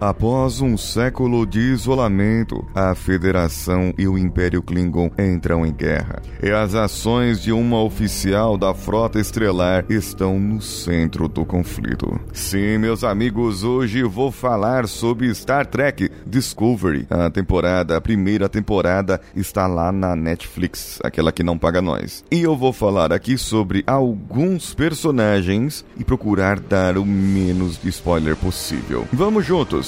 Após um século de isolamento, a Federação e o Império Klingon entram em guerra. E as ações de uma oficial da Frota Estelar estão no centro do conflito. Sim, meus amigos, hoje vou falar sobre Star Trek Discovery. A temporada, a primeira temporada, está lá na Netflix, aquela que não paga nós. E eu vou falar aqui sobre alguns personagens e procurar dar o menos de spoiler possível. Vamos juntos!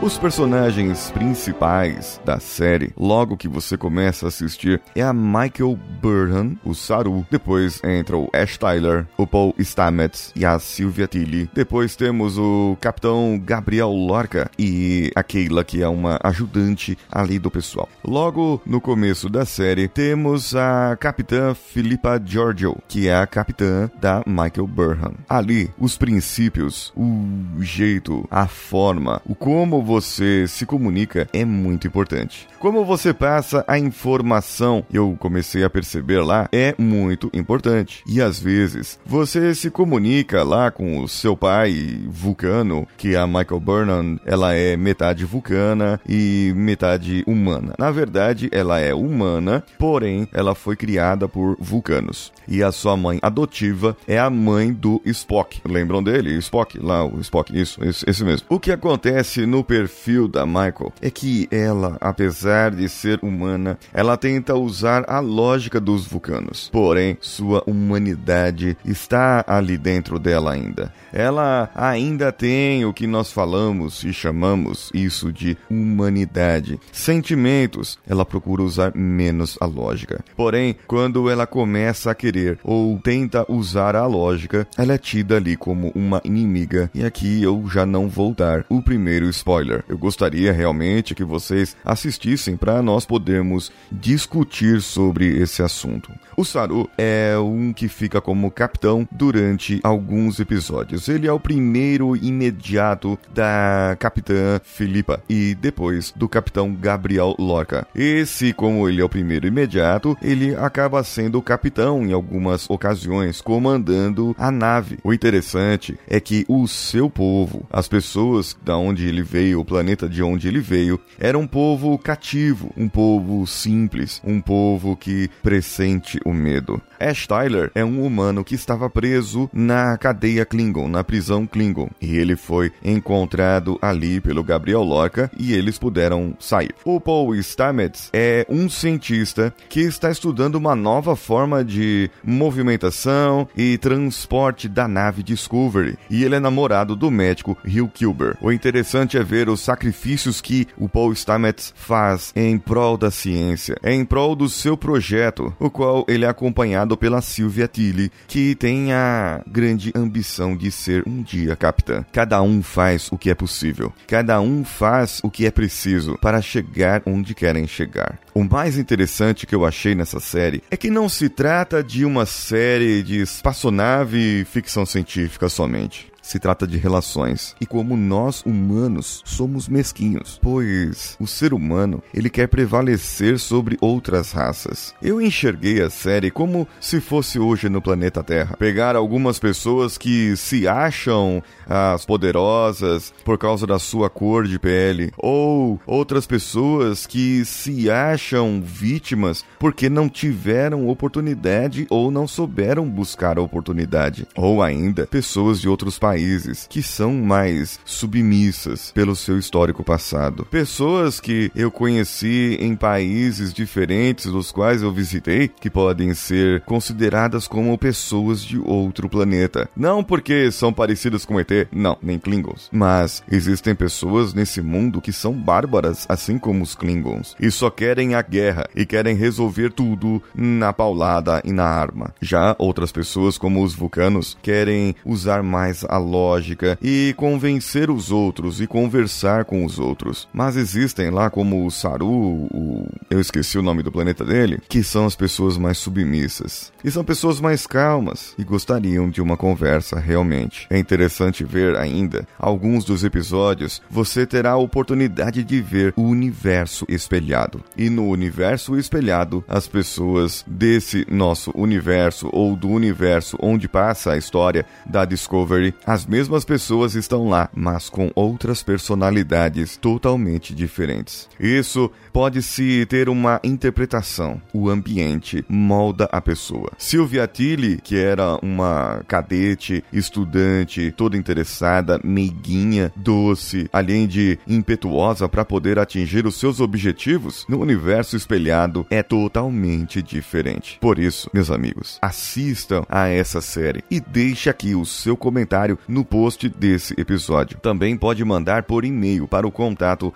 Os personagens principais da série, logo que você começa a assistir, é a Michael Burnham, o Saru. Depois entra o Ash Tyler, o Paul Stamets e a Sylvia Tilly. Depois temos o Capitão Gabriel Lorca e a Keila, que é uma ajudante ali do pessoal. Logo no começo da série, temos a Capitã Philippa Giorgio, que é a capitã da Michael Burnham. Ali, os princípios, o jeito, a forma, o como você se comunica é muito importante. Como você passa a informação, eu comecei a perceber lá, é muito importante. E às vezes, você se comunica lá com o seu pai vulcano, que a Michael Burnham, ela é metade vulcana e metade humana. Na verdade, ela é humana, porém, ela foi criada por vulcanos. E a sua mãe adotiva é a mãe do Spock. Lembram dele? Spock, lá, o Spock, isso, esse, esse mesmo. O que acontece no perfil da Michael é que ela, apesar de ser humana, ela tenta usar a lógica dos vulcanos. Porém, sua humanidade está ali dentro dela ainda. Ela ainda tem o que nós falamos e chamamos isso de humanidade. Sentimentos, ela procura usar menos a lógica. Porém, quando ela começa a querer ou tenta usar a lógica, ela é tida ali como uma inimiga. E aqui eu já não vou dar o primeiro spoiler. Eu gostaria realmente que vocês assistissem para nós podermos discutir sobre esse assunto. O Saru é um que fica como capitão durante alguns episódios. Ele é o primeiro imediato da capitã Filipa e depois do capitão Gabriel Lorca. Esse, como ele é o primeiro imediato, ele acaba sendo o capitão em algumas ocasiões, comandando a nave. O interessante é que o seu povo, as pessoas da onde ele veio, o planeta de onde ele veio, era um povo cativo, um povo simples, um povo que pressente o medo. Ash Tyler é um humano que estava preso na cadeia Klingon, na prisão Klingon, e ele foi encontrado ali pelo Gabriel Lorca e eles puderam sair. O Paul Stamets é um cientista que está estudando uma nova forma de movimentação e transporte da nave Discovery, e ele é namorado do médico Hugh Kilber. O interessante é ver os sacrifícios que o Paul Stamets faz em prol da ciência, em prol do seu projeto, o qual ele é acompanhado pela Sylvia Tilly, que tem a grande ambição de ser um dia capitã. Cada um faz o que é possível, cada um faz o que é preciso para chegar onde querem chegar. O mais interessante que eu achei nessa série é que não se trata de uma série de espaçonave e ficção científica somente se trata de relações. E como nós humanos somos mesquinhos, pois o ser humano, ele quer prevalecer sobre outras raças. Eu enxerguei a série como se fosse hoje no planeta Terra. Pegar algumas pessoas que se acham as poderosas por causa da sua cor de pele, ou outras pessoas que se acham vítimas porque não tiveram oportunidade ou não souberam buscar a oportunidade, ou ainda pessoas de outros países países que são mais submissas pelo seu histórico passado. Pessoas que eu conheci em países diferentes dos quais eu visitei que podem ser consideradas como pessoas de outro planeta. Não porque são parecidas com ET, não, nem Klingons. Mas existem pessoas nesse mundo que são bárbaras, assim como os Klingons, e só querem a guerra e querem resolver tudo na paulada e na arma. Já outras pessoas, como os vulcanos, querem usar mais a lógica e convencer os outros e conversar com os outros. Mas existem lá como o Saru, o... eu esqueci o nome do planeta dele, que são as pessoas mais submissas. E são pessoas mais calmas e gostariam de uma conversa realmente. É interessante ver ainda alguns dos episódios, você terá a oportunidade de ver o universo espelhado. E no universo espelhado, as pessoas desse nosso universo ou do universo onde passa a história da Discovery, as mesmas pessoas estão lá, mas com outras personalidades totalmente diferentes. Isso pode-se ter uma interpretação. O ambiente molda a pessoa. Sylvia Tilly, que era uma cadete, estudante, toda interessada, meiguinha, doce, além de impetuosa para poder atingir os seus objetivos, no universo espelhado é totalmente diferente. Por isso, meus amigos, assistam a essa série e deixe aqui o seu comentário no post desse episódio. Também pode mandar por e-mail para o contato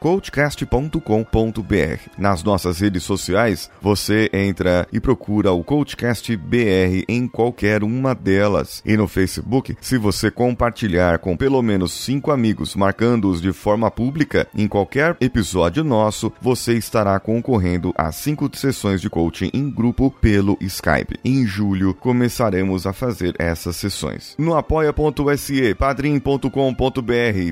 coachcast.com.br. Nas nossas redes sociais, você entra e procura o Coachcast BR em qualquer uma delas. E no Facebook, se você compartilhar com pelo menos cinco amigos, marcando-os de forma pública, em qualquer episódio nosso, você estará concorrendo a cinco sessões de coaching em grupo pelo Skype. Em julho, começaremos a fazer essas sessões. No apoia.se, padrim.com.br,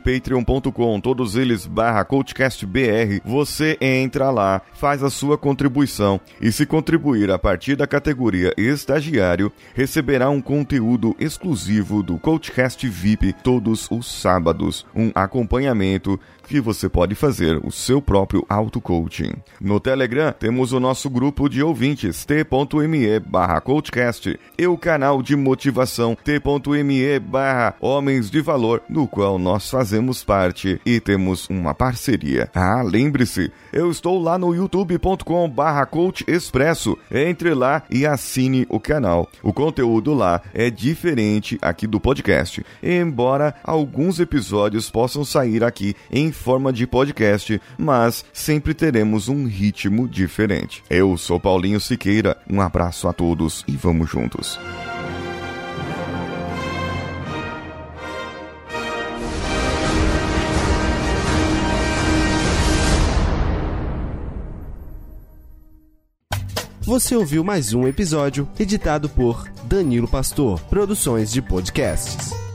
patreon.com, todos eles barra coachcastbr, você entra lá, faz a sua contribuição e se contribuir a partir da categoria estagiário, receberá um conteúdo exclusivo do Coachcast VIP todos os sábados, um acompanhamento que você pode fazer o seu próprio auto-coaching. No Telegram, temos o nosso grupo de ouvintes, t.me barra coachcast, e o canal de motivação t.me barra homens de valor, no qual nós fazemos parte e temos uma parceria. Ah, lembre-se, eu estou lá no youtube.com barra coach expresso. Entre lá e assine o canal. O conteúdo lá é diferente aqui do podcast, embora alguns episódios possam sair aqui em forma de podcast, mas sempre teremos um ritmo diferente. Eu sou Paulinho Siqueira, um abraço a todos e vamos juntos. Você ouviu mais um episódio editado por Danilo Pastor, Produções de Podcasts.